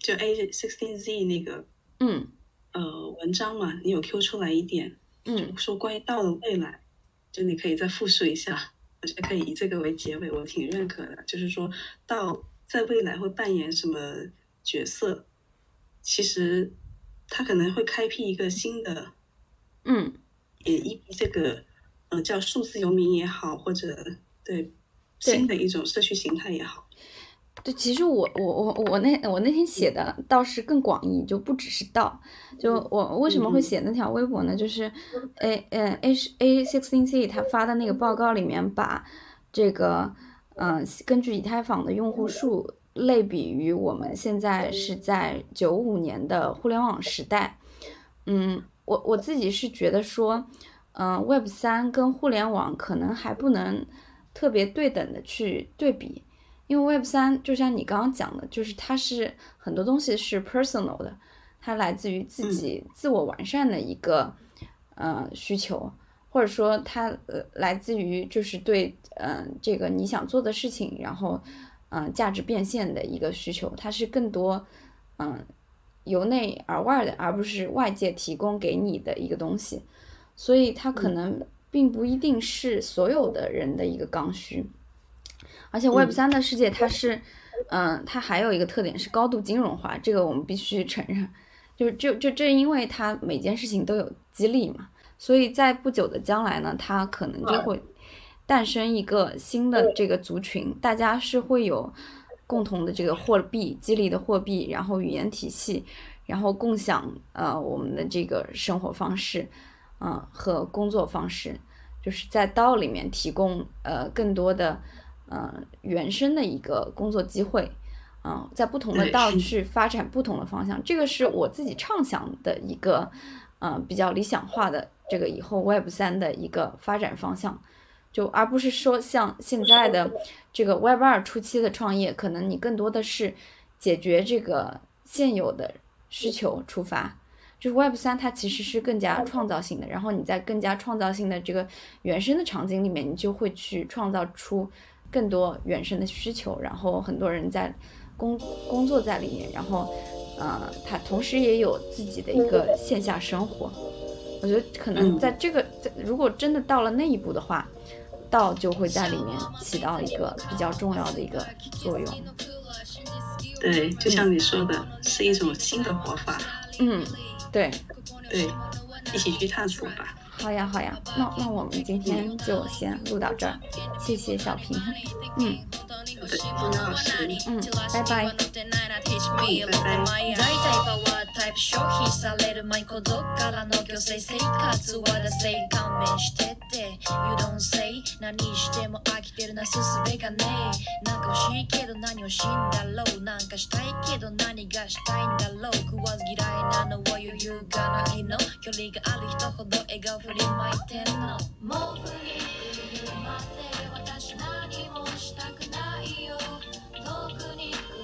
就 A sixteen Z 那个
嗯
呃文章嘛，你有 Q 出来一点，
嗯
就说关于道的未来，就你可以再复述一下。我觉得可以以这个为结尾，我挺认可的。就是说道在未来会扮演什么角色？其实他可能会开辟一个新的，
嗯
也一这个呃叫数字游民也好，或者对新的一种社区形态也好。
对，其实我我我我那我那天写的倒是更广义，就不只是道。就我为什么会写那条微博呢？就是，A 呃 A A sixteen C 他发的那个报告里面把这个嗯、呃根据以太坊的用户数类比于我们现在是在九五年的互联网时代。嗯，我我自己是觉得说，嗯、Web 三跟互联网可能还不能特别对等的去对比。因为 Web 三就像你刚刚讲的，就是它是很多东西是 personal 的，它来自于自己自我完善的一个、呃需求，或者说它呃来自于就是对呃这个你想做的事情，然后嗯、呃价值变现的一个需求，它是更多嗯、呃由内而外的，而不是外界提供给你的一个东西，所以它可能并不一定是所有的人的一个刚需。而且 Web 三的世界它是，嗯、它还有一个特点是高度金融化，这个我们必须承认。就是就就正因为它每件事情都有激励嘛，所以在不久的将来呢，它可能就会诞生一个新的这个族群，大家是会有共同的这个货币激励的货币，然后语言体系，然后共享呃我们的这个生活方式，嗯、和工作方式，就是在道里面提供呃更多的。呃，原生的一个工作机会，嗯、在不同的道去发展不同的方向，这个是我自己畅想的一个，呃，比较理想化的这个以后 Web 三的一个发展方向，就而不是说像现在的这个 Web 二初期的创业，可能你更多的是解决这个现有的需求出发。就是 Web 三，它其实是更加创造性的，然后你在更加创造性的这个原生的场景里面，你就会去创造出更多原生的需求，然后很多人在工工作在里面，然后呃，他同时也有自己的一个线下生活。我觉得可能在这个，在如果真的到了那一步的话，道就会在里面起到一个比较重要的一个作用。
对，就像你说的，是一种新的活法。
嗯，对，
对，一起去探索吧。
好呀，好呀，那那我们今天就先录到这儿，谢谢小平，嗯，
好的，金老师，
嗯，拜拜。
タイプ消費される舞子どっからの虚勢生活はだせい勘弁してって You don't say 何しても飽きてるなすすべがねえ。なんか欲しいけど何をしんだろう。なんかしたいけど何がしたいんだろう。食わず嫌いなのは余裕がないの。距離がある人ほど笑顔振りまいてんの。もう振り来るまで私何もしたくないよ。遠くに来る